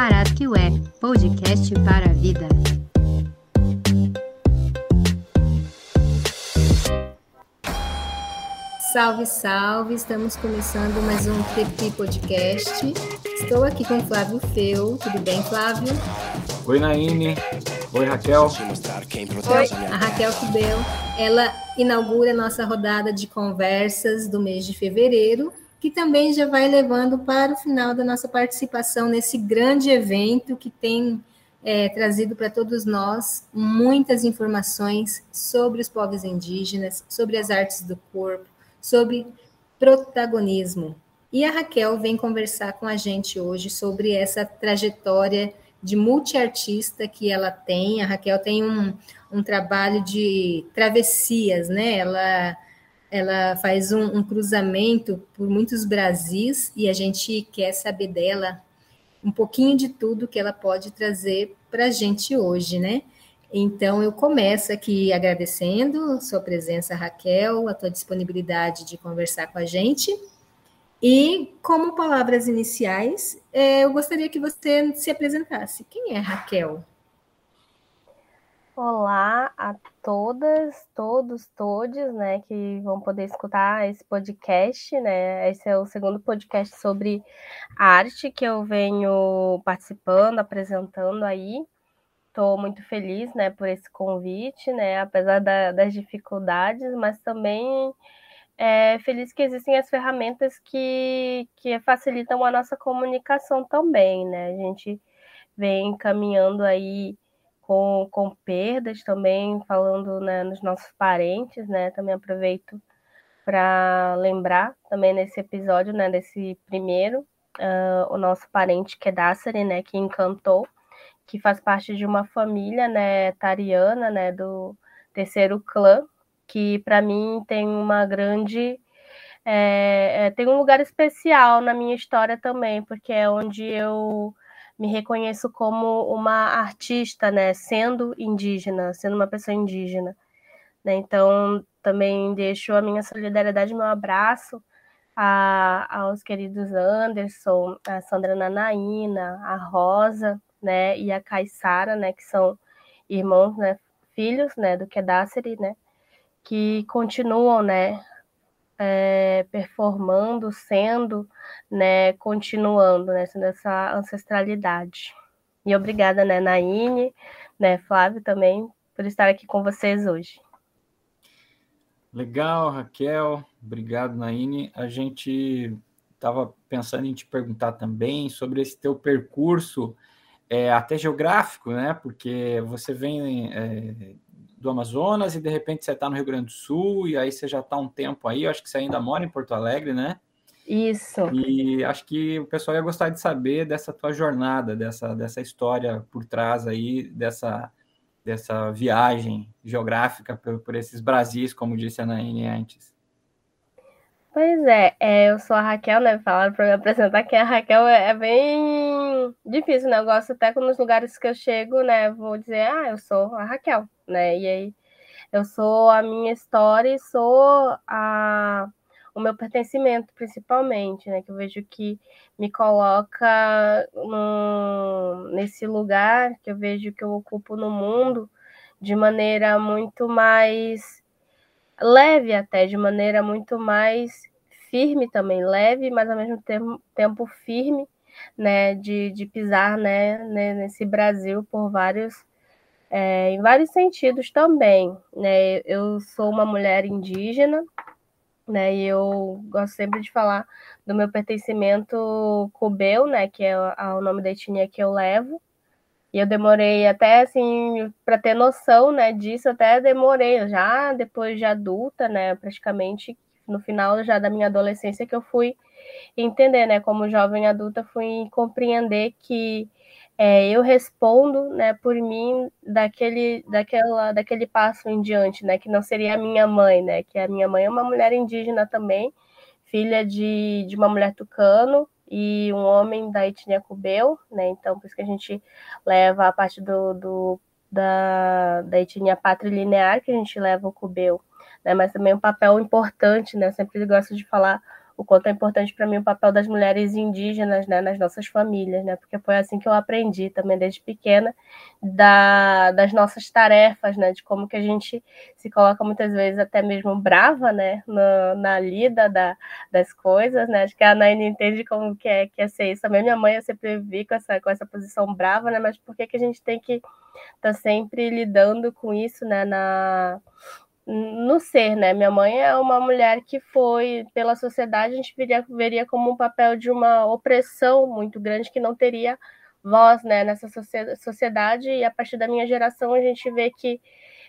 Parasquiué, podcast para a vida. Salve, salve! Estamos começando mais um TP Podcast. Estou aqui com o Flávio Feu. Tudo bem, Flávio? Oi, Naine. Oi, Raquel. Oi, a Raquel Cubel. Ela inaugura a nossa rodada de conversas do mês de fevereiro, que também já vai levando para o final da nossa participação nesse grande evento que tem é, trazido para todos nós muitas informações sobre os povos indígenas, sobre as artes do corpo, sobre protagonismo. E a Raquel vem conversar com a gente hoje sobre essa trajetória de multiartista que ela tem. A Raquel tem um, um trabalho de travessias, né? Ela, ela faz um, um cruzamento por muitos Brasis e a gente quer saber dela um pouquinho de tudo que ela pode trazer para a gente hoje, né? Então, eu começo aqui agradecendo sua presença, Raquel, a tua disponibilidade de conversar com a gente. E, como palavras iniciais, é, eu gostaria que você se apresentasse. Quem é Raquel? Olá a todas, todos, todes, né, que vão poder escutar esse podcast, né? Esse é o segundo podcast sobre arte que eu venho participando, apresentando aí. Estou muito feliz, né, por esse convite, né, apesar da, das dificuldades, mas também é, feliz que existem as ferramentas que, que facilitam a nossa comunicação também, né? A gente vem caminhando aí com, com perdas também, falando né, nos nossos parentes, né? Também aproveito para lembrar também nesse episódio, né, desse primeiro, uh, o nosso parente Kedassari, né, que encantou, que faz parte de uma família, né, tariana, né, do terceiro clã, que para mim tem uma grande é, é, tem um lugar especial na minha história também, porque é onde eu me reconheço como uma artista, né, sendo indígena, sendo uma pessoa indígena. Né? Então, também deixo a minha solidariedade, meu abraço a, aos queridos Anderson, a Sandra Nanaína, a Rosa, né, e a Caissara, né, que são irmãos, né, filhos, né, do Kedasseri, né, que continuam, né, é, performando, sendo, né, continuando, né, sendo essa ancestralidade. E obrigada, né, Naine, né, Flávio também, por estar aqui com vocês hoje. Legal, Raquel. Obrigado, Naine. A gente estava pensando em te perguntar também sobre esse teu percurso, é, até geográfico, né? Porque você vem é, do Amazonas e de repente você está no Rio Grande do Sul e aí você já está um tempo aí. Eu acho que você ainda mora em Porto Alegre, né? Isso. E acho que o pessoal ia gostar de saber dessa tua jornada, dessa, dessa história por trás aí, dessa, dessa viagem geográfica por, por esses Brasis, como disse a Naine antes. Pois é, é, eu sou a Raquel, né? Falaram para me apresentar que a Raquel é, é bem difícil, né? Eu gosto até nos lugares que eu chego, né? Vou dizer, ah, eu sou a Raquel, né? E aí eu sou a minha história e sou a, o meu pertencimento, principalmente, né? Que eu vejo que me coloca no, nesse lugar que eu vejo que eu ocupo no mundo de maneira muito mais leve até, de maneira muito mais firme também, leve, mas ao mesmo tempo, tempo firme, né, de, de pisar, né, nesse Brasil por vários, é, em vários sentidos também, né, eu sou uma mulher indígena, né, e eu gosto sempre de falar do meu pertencimento cubeu, né, que é o nome da etnia que eu levo, e eu demorei até assim para ter noção, né, disso, até demorei já depois de adulta, né, praticamente no final já da minha adolescência que eu fui entender, né, como jovem adulta fui compreender que é, eu respondo, né, por mim daquele, daquela, daquele passo em diante, né, que não seria a minha mãe, né, que a minha mãe é uma mulher indígena também, filha de, de uma mulher tucano, e um homem da etnia cubeu, né? Então, por isso que a gente leva a parte do, do da, da etnia patrilinear, que a gente leva o cubeu, né? Mas também um papel importante, né? Eu sempre gosto de falar o quanto é importante para mim o papel das mulheres indígenas né, nas nossas famílias, né? Porque foi assim que eu aprendi também desde pequena da, das nossas tarefas, né? De como que a gente se coloca muitas vezes até mesmo brava, né? Na, na lida da, das coisas, né? Acho que a Naine entende como que é, que é ser isso. Também minha mãe eu sempre vi com essa, com essa posição brava, né? Mas por que, que a gente tem que estar tá sempre lidando com isso, né? Na no ser, né? Minha mãe é uma mulher que foi, pela sociedade, a gente veria, veria como um papel de uma opressão muito grande que não teria voz né, nessa sociedade, e a partir da minha geração a gente vê que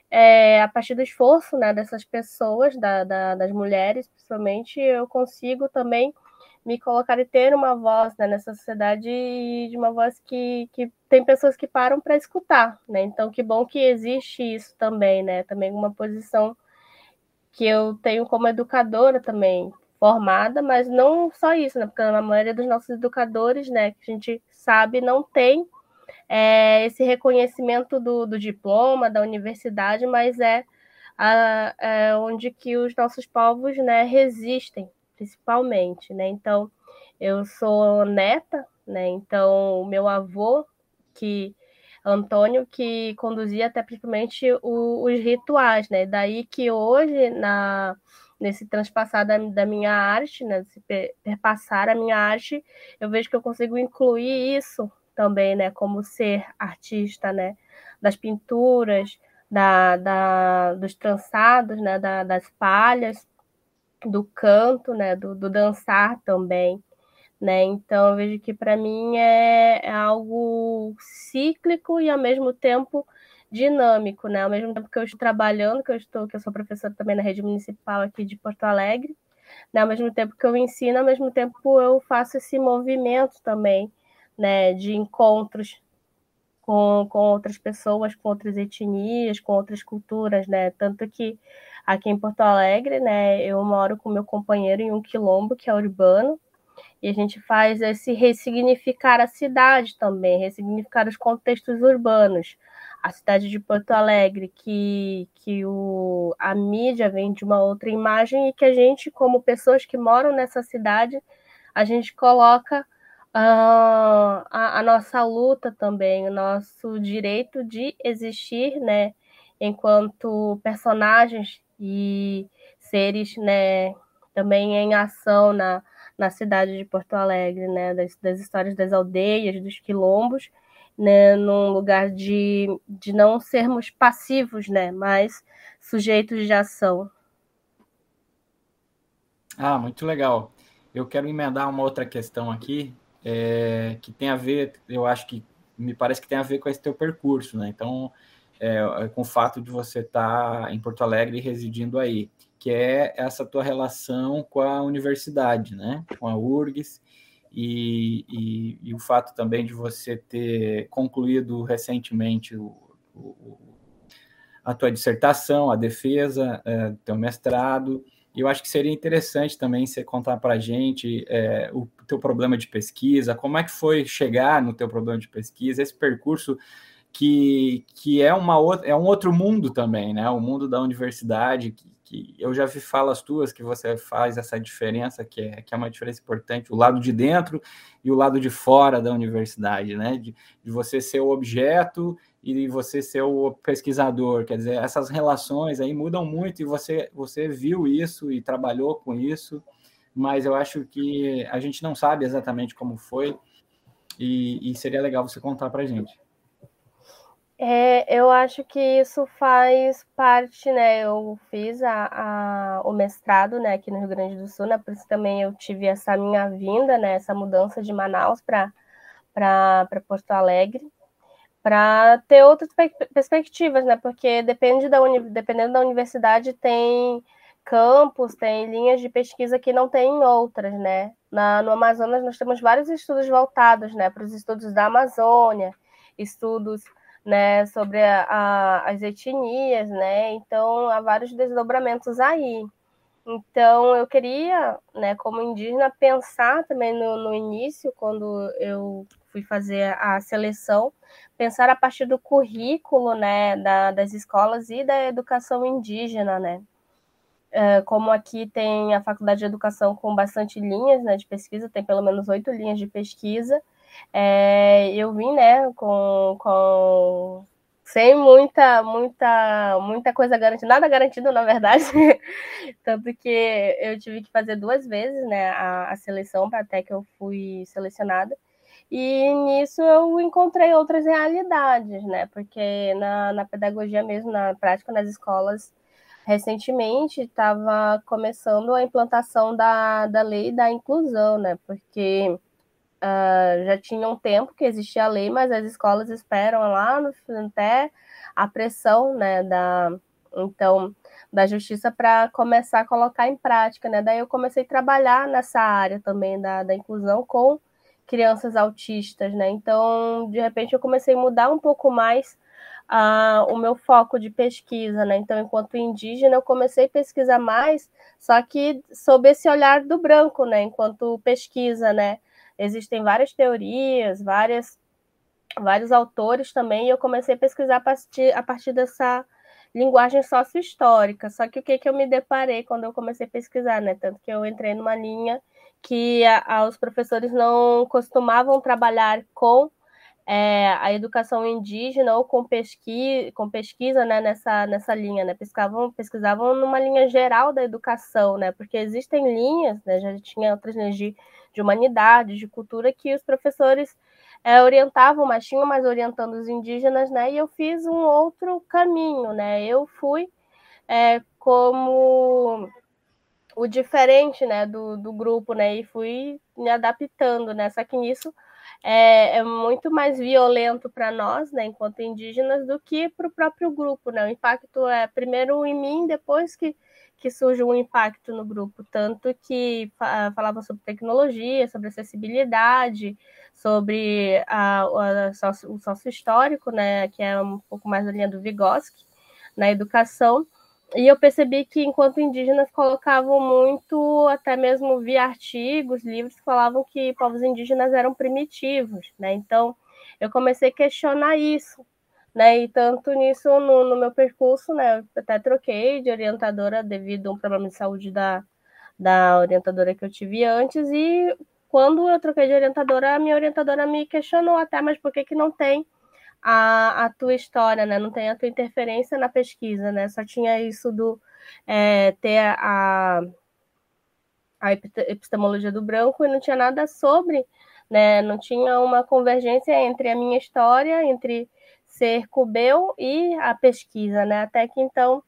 é, a partir do esforço né, dessas pessoas, da, da, das mulheres principalmente, eu consigo também me colocar e ter uma voz né, nessa sociedade de uma voz que, que tem pessoas que param para escutar, né? Então, que bom que existe isso também, né? Também uma posição que eu tenho como educadora também formada, mas não só isso, né? Porque a maioria dos nossos educadores, né, que a gente sabe, não tem é, esse reconhecimento do, do, diploma da universidade, mas é, a, é onde que os nossos povos, né, resistem principalmente, né? Então, eu sou neta, né? Então, o meu avô, que Antônio, que conduzia até principalmente o, os rituais, né? Daí que hoje, na, nesse transpassar da, da minha arte, né? Nesse perpassar a minha arte, eu vejo que eu consigo incluir isso também, né? Como ser artista, né? Das pinturas, da, da, dos trançados, né? Da, das palhas, do canto, né, do, do dançar também, né? Então eu vejo que para mim é, é, algo cíclico e ao mesmo tempo dinâmico, né? Ao mesmo tempo que eu estou trabalhando, que eu estou, que eu sou professora também na rede municipal aqui de Porto Alegre, né? Ao mesmo tempo que eu ensino, ao mesmo tempo eu faço esse movimento também, né? De encontros com, com outras pessoas, com outras etnias, com outras culturas, né? Tanto que aqui em Porto Alegre, né? Eu moro com meu companheiro em um quilombo que é urbano, e a gente faz esse ressignificar a cidade também, ressignificar os contextos urbanos. A cidade de Porto Alegre, que, que o, a mídia vem de uma outra imagem e que a gente, como pessoas que moram nessa cidade, a gente coloca uh, a, a nossa luta também, o nosso direito de existir, né? Enquanto personagens e seres, né, também em ação na, na cidade de Porto Alegre, né, das, das histórias das aldeias, dos quilombos, né, num lugar de, de não sermos passivos, né, mas sujeitos de ação. Ah, muito legal. Eu quero emendar uma outra questão aqui, é, que tem a ver, eu acho que me parece que tem a ver com esse teu percurso, né? Então, é, é, com o fato de você estar tá em Porto Alegre residindo aí, que é essa tua relação com a universidade, né? Com a URGS, e, e, e o fato também de você ter concluído recentemente o, o, a tua dissertação, a defesa, é, teu mestrado, e eu acho que seria interessante também você contar para a gente é, o teu problema de pesquisa, como é que foi chegar no teu problema de pesquisa, esse percurso que, que é, uma outra, é um outro mundo também, né? O mundo da universidade, que, que eu já vi falas tuas que você faz essa diferença, que é, que é uma diferença importante, o lado de dentro e o lado de fora da universidade, né? De, de você ser o objeto e você ser o pesquisador, quer dizer, essas relações aí mudam muito e você, você viu isso e trabalhou com isso, mas eu acho que a gente não sabe exatamente como foi e, e seria legal você contar para gente. É, eu acho que isso faz parte, né? Eu fiz a, a, o mestrado, né, aqui no Rio Grande do Sul, né? Por isso também eu tive essa minha vinda, né? Essa mudança de Manaus para Porto Alegre, para ter outras perspectivas, né? Porque depende da dependendo da universidade tem campos, tem linhas de pesquisa que não tem em outras, né? Na, no Amazonas nós temos vários estudos voltados, né, para os estudos da Amazônia, estudos né, sobre a, a, as etnias, né? Então há vários desdobramentos aí. Então eu queria, né, como indígena, pensar também no, no início, quando eu fui fazer a seleção, pensar a partir do currículo, né, da, das escolas e da educação indígena, né? é, como aqui tem a Faculdade de Educação com bastante linhas né, de pesquisa, tem pelo menos oito linhas de pesquisa, é, eu vim né, com, com sem muita, muita, muita coisa garantida, nada garantido, na verdade. Tanto que eu tive que fazer duas vezes né, a, a seleção para até que eu fui selecionada. E nisso eu encontrei outras realidades, né? Porque na, na pedagogia mesmo, na prática nas escolas, recentemente estava começando a implantação da, da lei da inclusão, né? Porque uh, já tinha um tempo que existia a lei, mas as escolas esperam lá no até a pressão, né, da então da justiça para começar a colocar em prática, né? Daí eu comecei a trabalhar nessa área também da, da inclusão com crianças autistas, né? Então, de repente, eu comecei a mudar um pouco mais uh, o meu foco de pesquisa, né? Então, enquanto indígena, eu comecei a pesquisar mais, só que sob esse olhar do branco, né? Enquanto pesquisa, né? Existem várias teorias, várias, vários autores também, e eu comecei a pesquisar a partir, a partir dessa linguagem sócio-histórica. Só que o que, que eu me deparei quando eu comecei a pesquisar, né? Tanto que eu entrei numa linha que a, a, os professores não costumavam trabalhar com é, a educação indígena ou com, pesqui, com pesquisa né, nessa, nessa linha, né? Pesquisavam, pesquisavam numa linha geral da educação, né? Porque existem linhas, né? Já tinha outras linhas de de humanidades, de cultura, que os professores é, orientavam, mas tinham mais orientando os indígenas, né? E eu fiz um outro caminho, né? Eu fui é, como o diferente, né, do, do grupo, né? E fui me adaptando, né? Só que nisso é, é muito mais violento para nós, né, enquanto indígenas, do que para o próprio grupo, né? O impacto é primeiro em mim, depois que que surge um impacto no grupo, tanto que falava sobre tecnologia, sobre acessibilidade, sobre a, a, o sócio histórico, né, que é um pouco mais a linha do Vygotsky, na educação, e eu percebi que, enquanto indígenas, colocavam muito, até mesmo via artigos, livros, que falavam que povos indígenas eram primitivos, né? Então, eu comecei a questionar isso, né? E tanto nisso, no, no, meu percurso, né, até troquei de orientadora devido a um problema de saúde da, da orientadora que eu tive antes, e quando eu troquei de orientadora, a minha orientadora me questionou até, mas por que, que não tem a, a tua história, né? Não tem a tua interferência na pesquisa, né? Só tinha isso do é, ter a, a epistemologia do branco e não tinha nada sobre, né? Não tinha uma convergência entre a minha história, entre ser Cubeu e a pesquisa, né? Até que então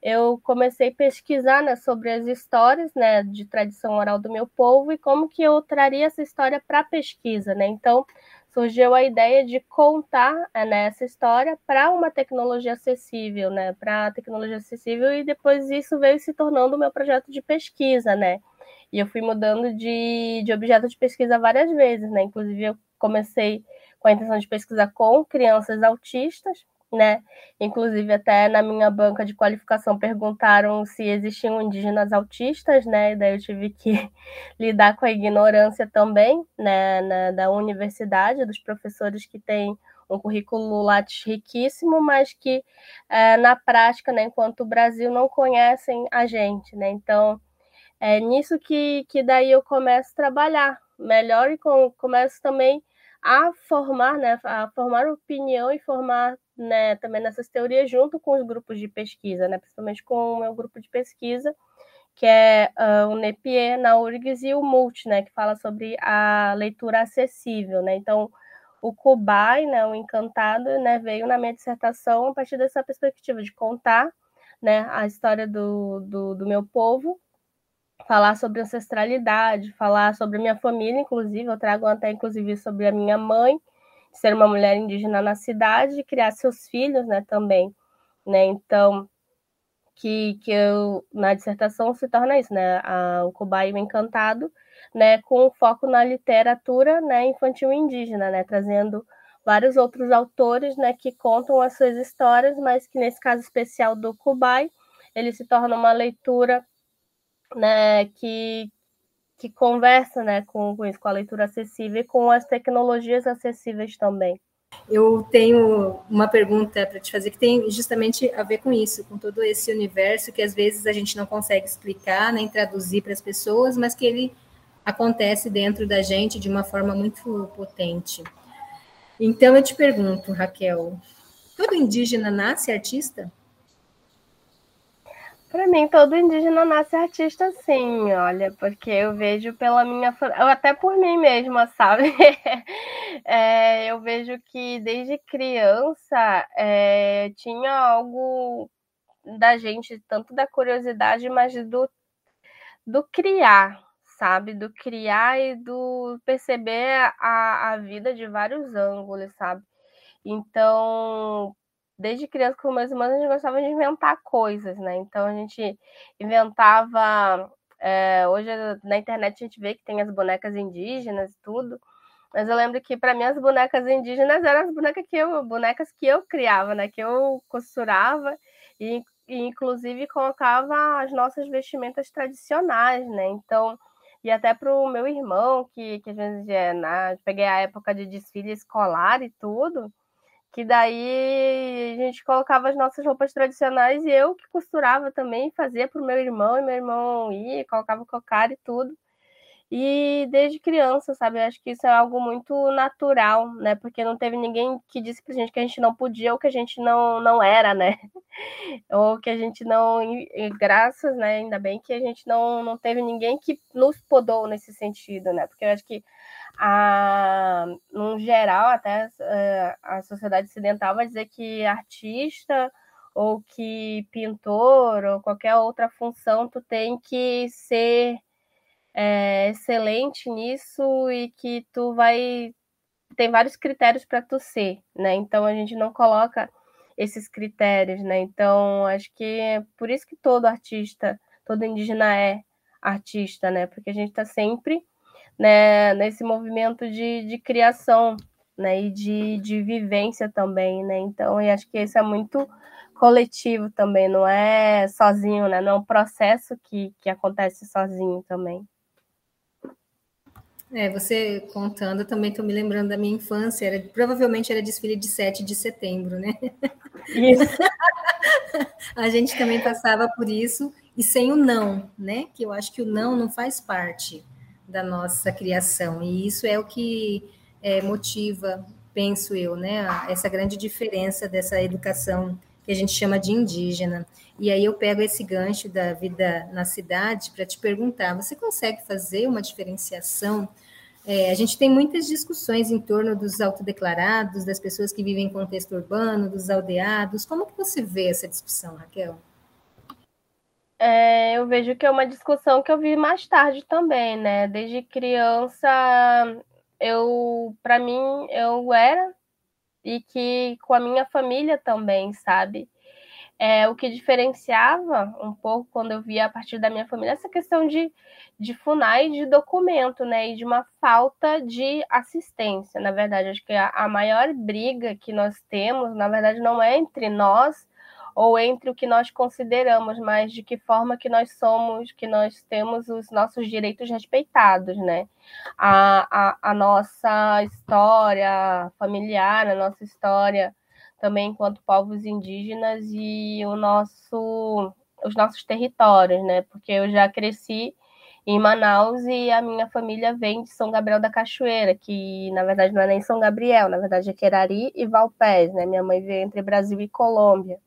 eu comecei a pesquisar né, sobre as histórias né, de tradição oral do meu povo e como que eu traria essa história para a pesquisa, né? Então surgiu a ideia de contar né, essa história para uma tecnologia acessível, né? Para tecnologia acessível e depois isso veio se tornando o meu projeto de pesquisa, né? E eu fui mudando de, de objeto de pesquisa várias vezes, né? Inclusive eu comecei com a intenção de pesquisar com crianças autistas, né? Inclusive, até na minha banca de qualificação perguntaram se existiam indígenas autistas, né? E daí eu tive que lidar com a ignorância também, né? Na, da universidade, dos professores que têm um currículo Lattes riquíssimo, mas que é, na prática, né, enquanto o Brasil não conhecem a gente, né? Então, é nisso que, que daí eu começo a trabalhar melhor e com, começo também a formar, né, a formar opinião e formar né, também nessas teorias junto com os grupos de pesquisa, né, principalmente com o meu grupo de pesquisa, que é uh, o NEPIE na URGS e o MULT, né, que fala sobre a leitura acessível. Né? Então, o Kubai, né, o Encantado, né, veio na minha dissertação a partir dessa perspectiva de contar né, a história do, do, do meu povo falar sobre ancestralidade, falar sobre minha família, inclusive, eu trago até inclusive sobre a minha mãe, ser uma mulher indígena na cidade e criar seus filhos, né, também, né? Então, que, que eu na dissertação se torna isso, né, a, o cobaio encantado, né, com foco na literatura, né, infantil indígena, né, trazendo vários outros autores, né, que contam as suas histórias, mas que nesse caso especial do Kubai, ele se torna uma leitura né, que, que conversa né, com, com isso, com a leitura acessível e com as tecnologias acessíveis também. Eu tenho uma pergunta para te fazer que tem justamente a ver com isso, com todo esse universo que às vezes a gente não consegue explicar nem traduzir para as pessoas, mas que ele acontece dentro da gente de uma forma muito potente. Então eu te pergunto, Raquel, todo indígena nasce artista? Para mim, todo indígena nasce artista, sim, olha, porque eu vejo pela minha. Até por mim mesma, sabe? é, eu vejo que desde criança é, tinha algo da gente, tanto da curiosidade, mas do, do criar, sabe? Do criar e do perceber a, a vida de vários ângulos, sabe? Então, desde criança com meus irmãos, a gente gostava de inventar coisas, né? Então a gente inventava. É, hoje na internet a gente vê que tem as bonecas indígenas e tudo. Mas eu lembro que para mim as bonecas indígenas eram as bonecas que eu, bonecas que eu criava, né? Que eu costurava e, e inclusive colocava as nossas vestimentas tradicionais, né? Então, e até para o meu irmão, que, que a gente é, na, peguei a época de desfile escolar e tudo, que daí a gente colocava as nossas roupas tradicionais e eu que costurava também, fazia para o meu irmão, e meu irmão ia, colocava cocar e tudo. E desde criança, sabe? Eu acho que isso é algo muito natural, né? Porque não teve ninguém que disse pra gente que a gente não podia ou que a gente não, não era, né? ou que a gente não. Graças, né? Ainda bem que a gente não, não teve ninguém que nos podou nesse sentido, né? Porque eu acho que a, no geral, até eh, a sociedade ocidental vai dizer que artista ou que pintor ou qualquer outra função tu tem que ser é, excelente nisso e que tu vai tem vários critérios para tu ser, né? Então a gente não coloca esses critérios, né? Então acho que é por isso que todo artista, todo indígena é artista, né? Porque a gente está sempre né, nesse movimento de, de criação né, e de, de vivência também, né? Então, eu acho que isso é muito coletivo também, não é sozinho, né? Não é um processo que, que acontece sozinho também. É, você contando, também estou me lembrando da minha infância, era, provavelmente era desfile de 7 de setembro, né? Isso. a gente também passava por isso, e sem o não, né? Que eu acho que o não não faz parte da nossa criação. E isso é o que é, motiva, penso eu, né, essa grande diferença dessa educação que a gente chama de indígena. E aí eu pego esse gancho da vida na cidade para te perguntar: você consegue fazer uma diferenciação? É, a gente tem muitas discussões em torno dos autodeclarados, das pessoas que vivem em contexto urbano, dos aldeados. Como que você vê essa discussão, Raquel? É, eu vejo que é uma discussão que eu vi mais tarde também, né? Desde criança, eu, para mim, eu era e que com a minha família também, sabe? É, o que diferenciava um pouco quando eu via a partir da minha família essa questão de, de FUNAI de documento, né? E de uma falta de assistência. Na verdade, acho que a, a maior briga que nós temos, na verdade, não é entre nós ou entre o que nós consideramos, mas de que forma que nós somos, que nós temos os nossos direitos respeitados, né? A, a, a nossa história familiar, a nossa história também enquanto povos indígenas e o nosso, os nossos territórios, né? Porque eu já cresci em Manaus e a minha família vem de São Gabriel da Cachoeira, que na verdade não é nem São Gabriel, na verdade é Querari e Valpés, né? Minha mãe veio entre Brasil e Colômbia.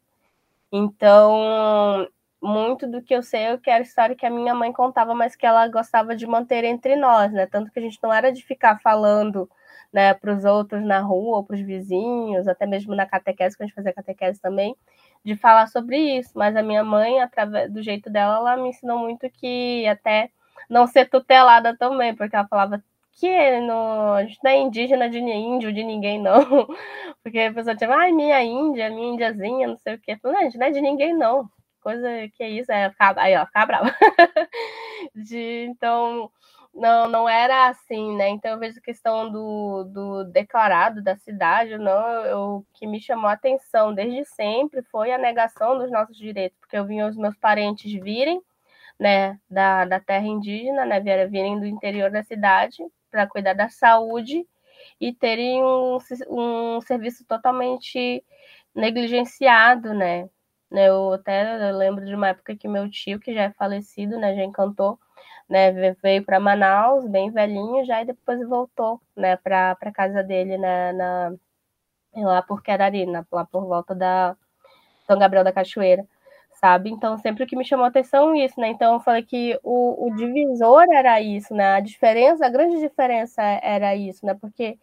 Então, muito do que eu sei que era a história que a minha mãe contava, mas que ela gostava de manter entre nós, né? Tanto que a gente não era de ficar falando né, para os outros na rua, para os vizinhos, até mesmo na catequese, que a gente fazia catequese também, de falar sobre isso. Mas a minha mãe, através do jeito dela, ela me ensinou muito que até não ser tutelada também, porque ela falava que no, a gente não é indígena de índio de ninguém, não. Porque a pessoa tipo, ai, minha índia, minha índiazinha, não sei o quê. Não, a gente não é de ninguém, não. Coisa que é isso, é ficar, aí, ó, ficar brava. de, então, não, não era assim, né? Então eu vejo a questão do, do declarado da cidade, não, o que me chamou a atenção desde sempre foi a negação dos nossos direitos, porque eu vinha os meus parentes virem, né, da, da terra indígena, né, virem do interior da cidade, para cuidar da saúde e terem um, um serviço totalmente negligenciado, né? Eu até eu lembro de uma época que meu tio, que já é falecido, né, já encantou, né, veio para Manaus, bem velhinho já, e depois voltou, né, para casa dele na, na, lá por Querarina, lá por volta da São Gabriel da Cachoeira sabe? Então, sempre que me chamou atenção isso, né? Então, eu falei que o, o divisor era isso, né? A diferença, a grande diferença era isso, né? Porque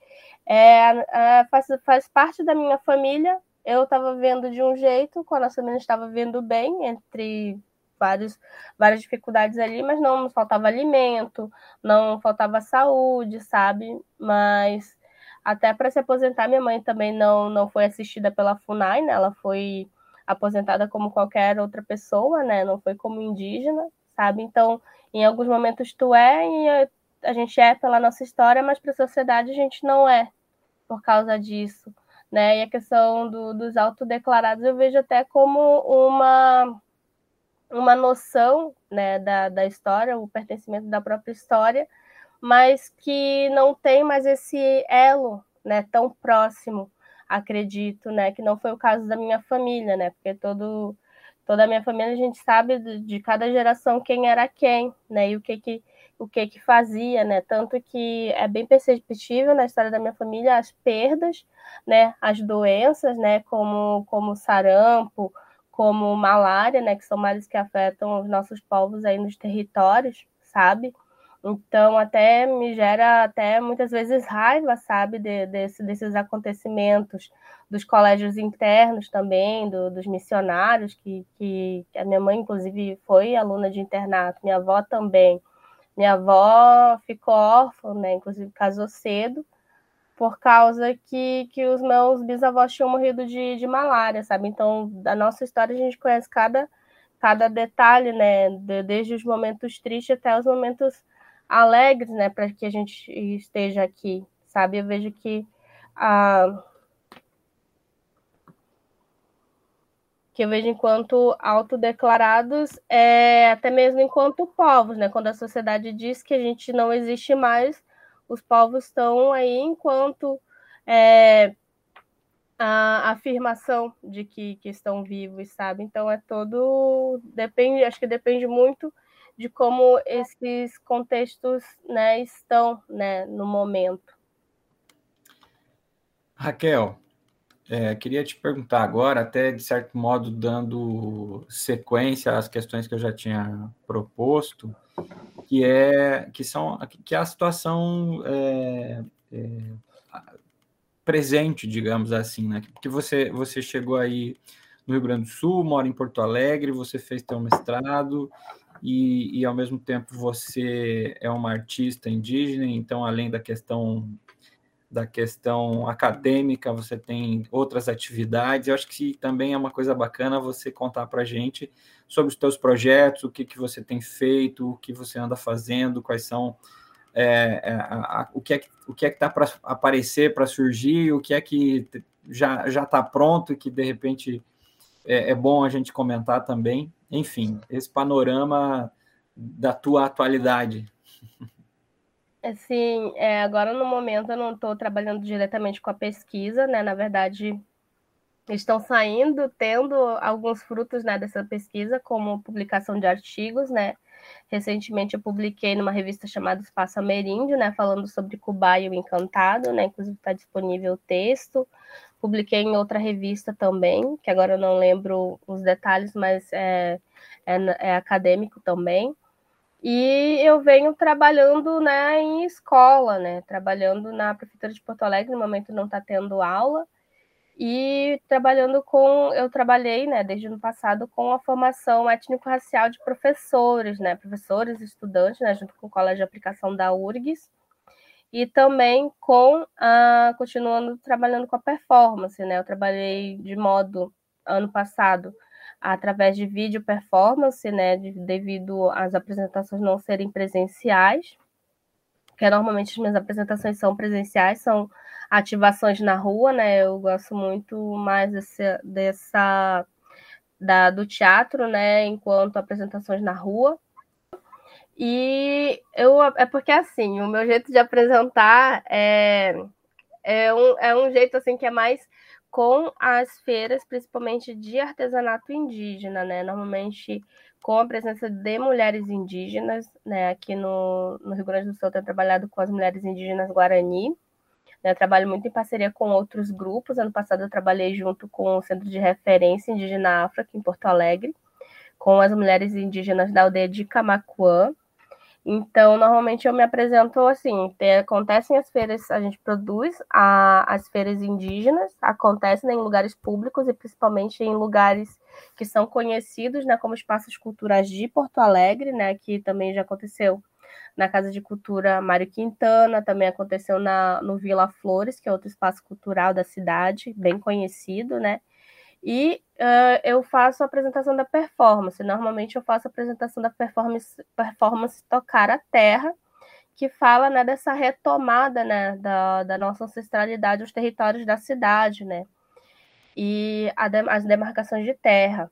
é, é, faz, faz parte da minha família, eu estava vendo de um jeito, quando a nossa família estava vendo bem, entre vários, várias dificuldades ali, mas não faltava alimento, não faltava saúde, sabe? Mas até para se aposentar, minha mãe também não, não foi assistida pela FUNAI, né? Ela foi aposentada como qualquer outra pessoa, né? Não foi como indígena, sabe? Então, em alguns momentos tu é e a gente é pela nossa história, mas para a sociedade a gente não é por causa disso, né? E a questão do, dos autodeclarados eu vejo até como uma uma noção, né, da, da história, o pertencimento da própria história, mas que não tem mais esse elo, né, tão próximo acredito, né, que não foi o caso da minha família, né, porque todo, toda a minha família a gente sabe de, de cada geração quem era quem, né, e o que que o que que fazia, né, tanto que é bem perceptível na história da minha família as perdas, né, as doenças, né, como como sarampo, como malária, né, que são males que afetam os nossos povos aí nos territórios, sabe? Então, até me gera até muitas vezes raiva, sabe, de, desse, desses acontecimentos, dos colégios internos também, do, dos missionários, que, que a minha mãe, inclusive, foi aluna de internato, minha avó também. Minha avó ficou órfã, né, inclusive casou cedo, por causa que, que os meus bisavós tinham morrido de, de malária, sabe? Então, da nossa história, a gente conhece cada, cada detalhe, né, de, desde os momentos tristes até os momentos alegres, né, para que a gente esteja aqui, sabe? Eu vejo que a que eu vejo enquanto autodeclarados, é, até mesmo enquanto povos, né? Quando a sociedade diz que a gente não existe mais, os povos estão aí enquanto é, a afirmação de que, que estão vivos, sabe? Então é todo depende, acho que depende muito de como esses contextos né, estão né, no momento. Raquel, é, queria te perguntar agora, até de certo modo dando sequência às questões que eu já tinha proposto, que é que são que é a situação é, é, presente, digamos assim, né? Que você você chegou aí no Rio Grande do Sul, mora em Porto Alegre, você fez seu mestrado e, e ao mesmo tempo você é uma artista indígena, então além da questão da questão acadêmica, você tem outras atividades. Eu acho que também é uma coisa bacana você contar para gente sobre os teus projetos, o que, que você tem feito, o que você anda fazendo, quais são é, é a, a, o que é o que é que está para aparecer, para surgir, o que é que já já está pronto e que de repente é, é bom a gente comentar também enfim, esse panorama da tua atualidade. Assim, é, agora no momento eu não estou trabalhando diretamente com a pesquisa, né? Na verdade, estão saindo, tendo alguns frutos né, dessa pesquisa, como publicação de artigos, né? Recentemente eu publiquei numa revista chamada Espaço Ameríndio, né? Falando sobre Cuba e o Encantado, né? Inclusive está disponível o texto publiquei em outra revista também, que agora eu não lembro os detalhes, mas é, é, é acadêmico também. E eu venho trabalhando né, em escola, né? Trabalhando na Prefeitura de Porto Alegre, no momento não está tendo aula. E trabalhando com, eu trabalhei, né, desde o ano passado, com a formação étnico-racial de professores, né, professores, estudantes, né, junto com o Colégio de Aplicação da URGS, e também com a continuando trabalhando com a performance, né? Eu trabalhei de modo ano passado através de vídeo performance, né? De, devido às apresentações não serem presenciais, que normalmente as minhas apresentações são presenciais, são ativações na rua, né? Eu gosto muito mais desse, dessa da, do teatro, né? Enquanto apresentações na rua. E eu é porque assim, o meu jeito de apresentar é é um, é um jeito assim que é mais com as feiras, principalmente de artesanato indígena, né? Normalmente com a presença de mulheres indígenas, né? Aqui no, no Rio Grande do Sul eu tenho trabalhado com as mulheres indígenas Guarani, né? Trabalho muito em parceria com outros grupos. Ano passado eu trabalhei junto com o Centro de Referência Indígena Afro aqui em Porto Alegre, com as mulheres indígenas da aldeia de Camacuã, então, normalmente eu me apresento assim: tem, acontecem as feiras, a gente produz a, as feiras indígenas, acontecem em lugares públicos e principalmente em lugares que são conhecidos né, como espaços culturais de Porto Alegre, né, que também já aconteceu na Casa de Cultura Mário Quintana, também aconteceu na, no Vila Flores, que é outro espaço cultural da cidade, bem conhecido, né? E uh, eu faço a apresentação da performance. Normalmente eu faço a apresentação da performance, performance Tocar a Terra, que fala né, dessa retomada né, da, da nossa ancestralidade, os territórios da cidade, né? E a, as demarcações de terra.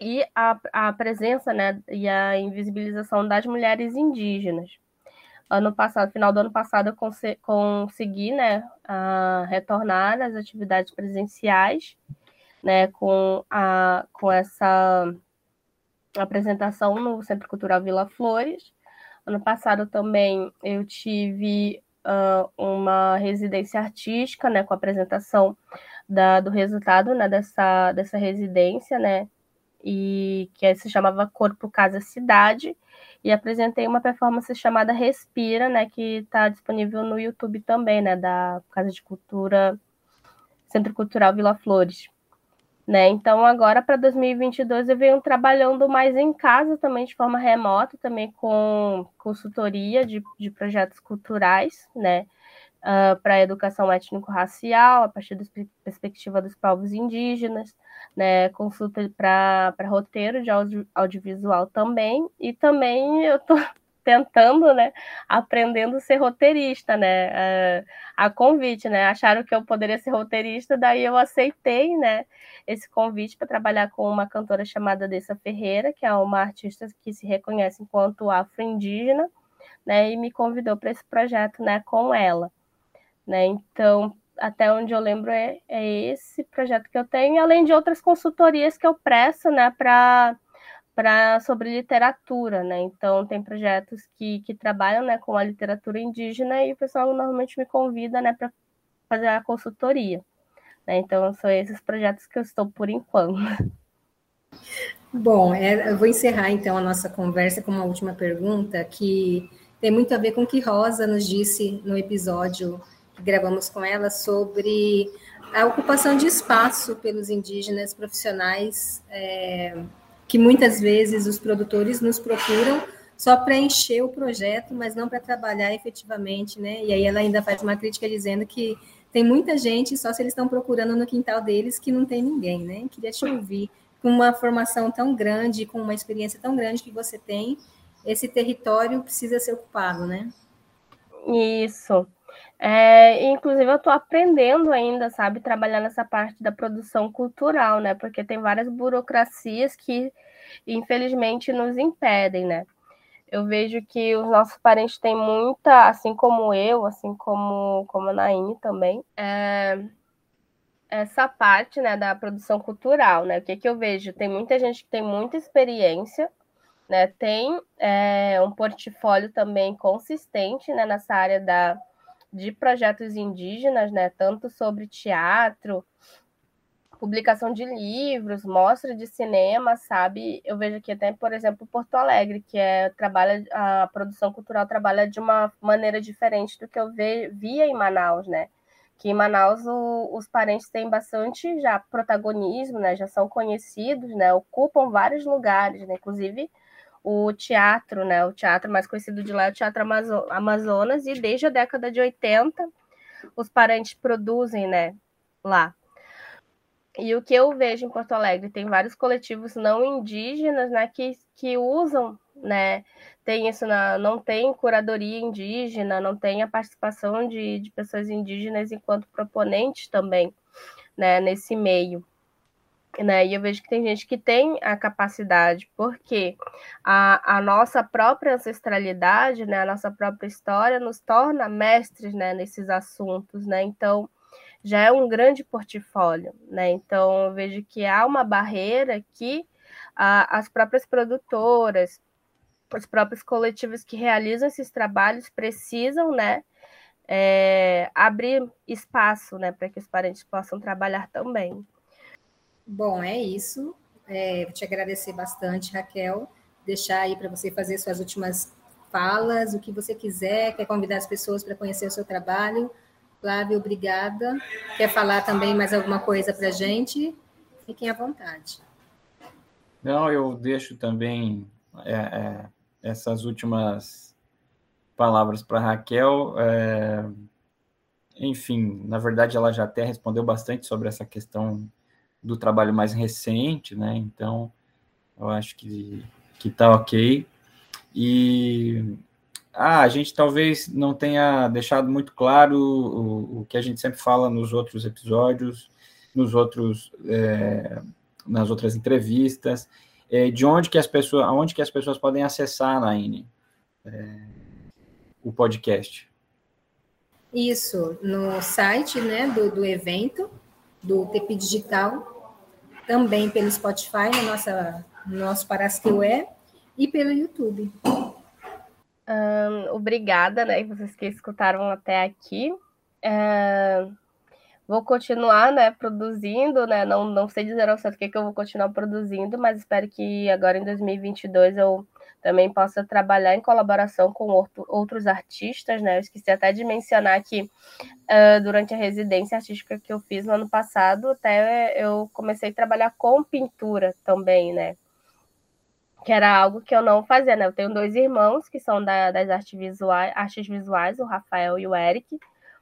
E a, a presença né, e a invisibilização das mulheres indígenas. Ano passado, final do ano passado, eu consegui né, retornar às atividades presenciais né, com, a, com essa apresentação no Centro Cultural Vila Flores. Ano passado também eu tive uh, uma residência artística, né, com a apresentação da, do resultado né, dessa, dessa residência, né, e que se chamava Corpo Casa Cidade, e apresentei uma performance chamada Respira, né, que está disponível no YouTube também, né, da Casa de Cultura, Centro Cultural Vila Flores. Né? Então, agora para 2022, eu venho trabalhando mais em casa também, de forma remota, também com consultoria de, de projetos culturais, né? Uh, ah, para a educação étnico-racial, a partir da perspectiva dos povos indígenas, né? Consulta para roteiro de audio, audiovisual também, e também eu estou tentando, né, aprendendo a ser roteirista, né, a, a convite, né, acharam que eu poderia ser roteirista, daí eu aceitei, né, esse convite para trabalhar com uma cantora chamada Dessa Ferreira, que é uma artista que se reconhece enquanto afro-indígena, né, e me convidou para esse projeto, né, com ela, né, então até onde eu lembro é, é esse projeto que eu tenho, além de outras consultorias que eu presto, né, para para sobre literatura, né? Então tem projetos que, que trabalham né, com a literatura indígena e o pessoal normalmente me convida né, para fazer a consultoria. Né? Então são esses projetos que eu estou por enquanto. Bom, é, eu vou encerrar então a nossa conversa com uma última pergunta que tem muito a ver com o que Rosa nos disse no episódio que gravamos com ela sobre a ocupação de espaço pelos indígenas profissionais é, que muitas vezes os produtores nos procuram só para encher o projeto, mas não para trabalhar efetivamente, né? E aí ela ainda faz uma crítica dizendo que tem muita gente só se eles estão procurando no quintal deles que não tem ninguém, né? Queria te ouvir com uma formação tão grande, com uma experiência tão grande que você tem, esse território precisa ser ocupado, né? Isso. É, inclusive, eu estou aprendendo ainda, sabe, trabalhar nessa parte da produção cultural, né? Porque tem várias burocracias que, infelizmente, nos impedem, né? Eu vejo que os nossos parentes têm muita, assim como eu, assim como, como a Naine também, é, essa parte, né, da produção cultural, né? O que, que eu vejo? Tem muita gente que tem muita experiência, né? Tem é, um portfólio também consistente, né, nessa área da de projetos indígenas, né? Tanto sobre teatro, publicação de livros, mostra de cinema, sabe? Eu vejo aqui até, por exemplo, Porto Alegre, que é trabalha a produção cultural trabalha de uma maneira diferente do que eu ve, via em Manaus, né? Que em Manaus o, os parentes têm bastante já protagonismo, né? Já são conhecidos, né? Ocupam vários lugares, né? Inclusive o teatro, né? O teatro mais conhecido de lá é o Teatro Amazonas, e desde a década de 80 os parentes produzem, né, lá. E o que eu vejo em Porto Alegre, tem vários coletivos não indígenas, né, que, que usam, né, tem isso, na, não tem curadoria indígena, não tem a participação de, de pessoas indígenas enquanto proponentes também, né, nesse meio. Né? E eu vejo que tem gente que tem a capacidade, porque a, a nossa própria ancestralidade, né, a nossa própria história nos torna mestres, né, nesses assuntos, né? Então, já é um grande portfólio, né? Então, eu vejo que há uma barreira que a, as próprias produtoras, os próprios coletivos que realizam esses trabalhos precisam, né, é, abrir espaço, né, para que os parentes possam trabalhar também. Bom, é isso. É, vou te agradecer bastante, Raquel. Deixar aí para você fazer suas últimas falas, o que você quiser, quer convidar as pessoas para conhecer o seu trabalho. Flávia, obrigada. Quer falar também mais alguma coisa para a gente? Fiquem à vontade. Não, eu deixo também é, é, essas últimas palavras para Raquel. É, enfim, na verdade, ela já até respondeu bastante sobre essa questão do trabalho mais recente, né? Então, eu acho que, que tá ok. E ah, a gente talvez não tenha deixado muito claro o, o que a gente sempre fala nos outros episódios, nos outros, é, nas outras entrevistas, é, de onde que as pessoas, aonde que as pessoas podem acessar INE é, o podcast. Isso, no site né, do, do evento, do TP Digital, também pelo Spotify, no, nossa, no nosso Parasqueué, e pelo YouTube. Um, obrigada, né, vocês que escutaram até aqui. Uh, vou continuar, né, produzindo, né, não, não sei dizer ao certo o que, que eu vou continuar produzindo, mas espero que agora em 2022 eu também possa trabalhar em colaboração com outro, outros artistas, né? Eu esqueci até de mencionar que uh, durante a residência artística que eu fiz no ano passado, até eu comecei a trabalhar com pintura também, né? Que era algo que eu não fazia, né? Eu tenho dois irmãos que são da, das artes visuais, artes visuais, o Rafael e o Eric,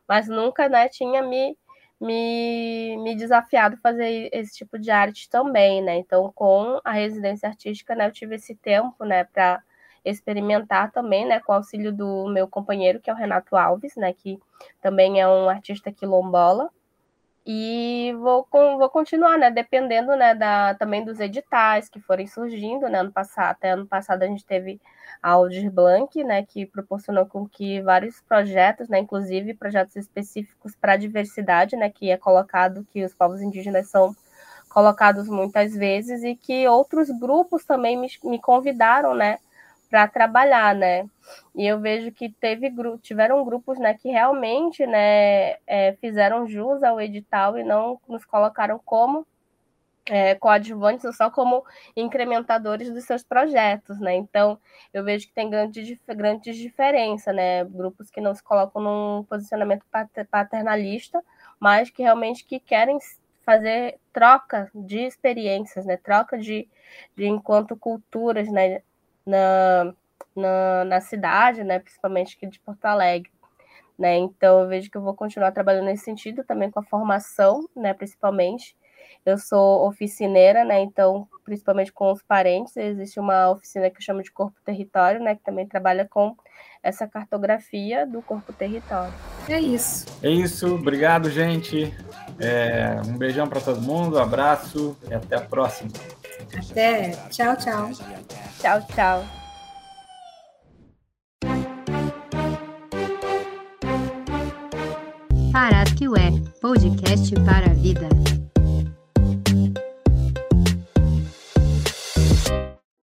mas nunca, né, tinha me me, me desafiado a fazer esse tipo de arte também, né? Então, com a residência artística, né, eu tive esse tempo, né, para experimentar também, né, com o auxílio do meu companheiro, que é o Renato Alves, né, que também é um artista quilombola. E vou, vou continuar, né, dependendo, né, da, também dos editais que forem surgindo, né, ano passado, até ano passado a gente teve Aldir Blanc, né, que proporcionou com que vários projetos, né, inclusive projetos específicos para a diversidade, né, que é colocado que os povos indígenas são colocados muitas vezes e que outros grupos também me, me convidaram, né, para trabalhar, né? E eu vejo que teve tiveram grupos, né, que realmente, né, é, fizeram jus ao edital e não nos colocaram como é, coadjuvantes ou só como incrementadores dos seus projetos, né? Então, eu vejo que tem grandes, grandes diferenças, né? Grupos que não se colocam num posicionamento paternalista, mas que realmente que querem fazer troca de experiências, né? Troca de, de enquanto culturas, né? Na, na, na cidade, né? Principalmente aqui de Porto Alegre. Né? Então, eu vejo que eu vou continuar trabalhando nesse sentido, também com a formação, né? Principalmente, eu sou oficineira, né? Então, principalmente com os parentes, existe uma oficina que eu chamo de Corpo Território, né? Que também trabalha com essa cartografia do Corpo Território. É isso. É isso. Obrigado, gente. É, um beijão para todo mundo, um abraço e até a próxima. Até. Tchau, tchau. Tchau, tchau. Parasque Ué, podcast para a vida.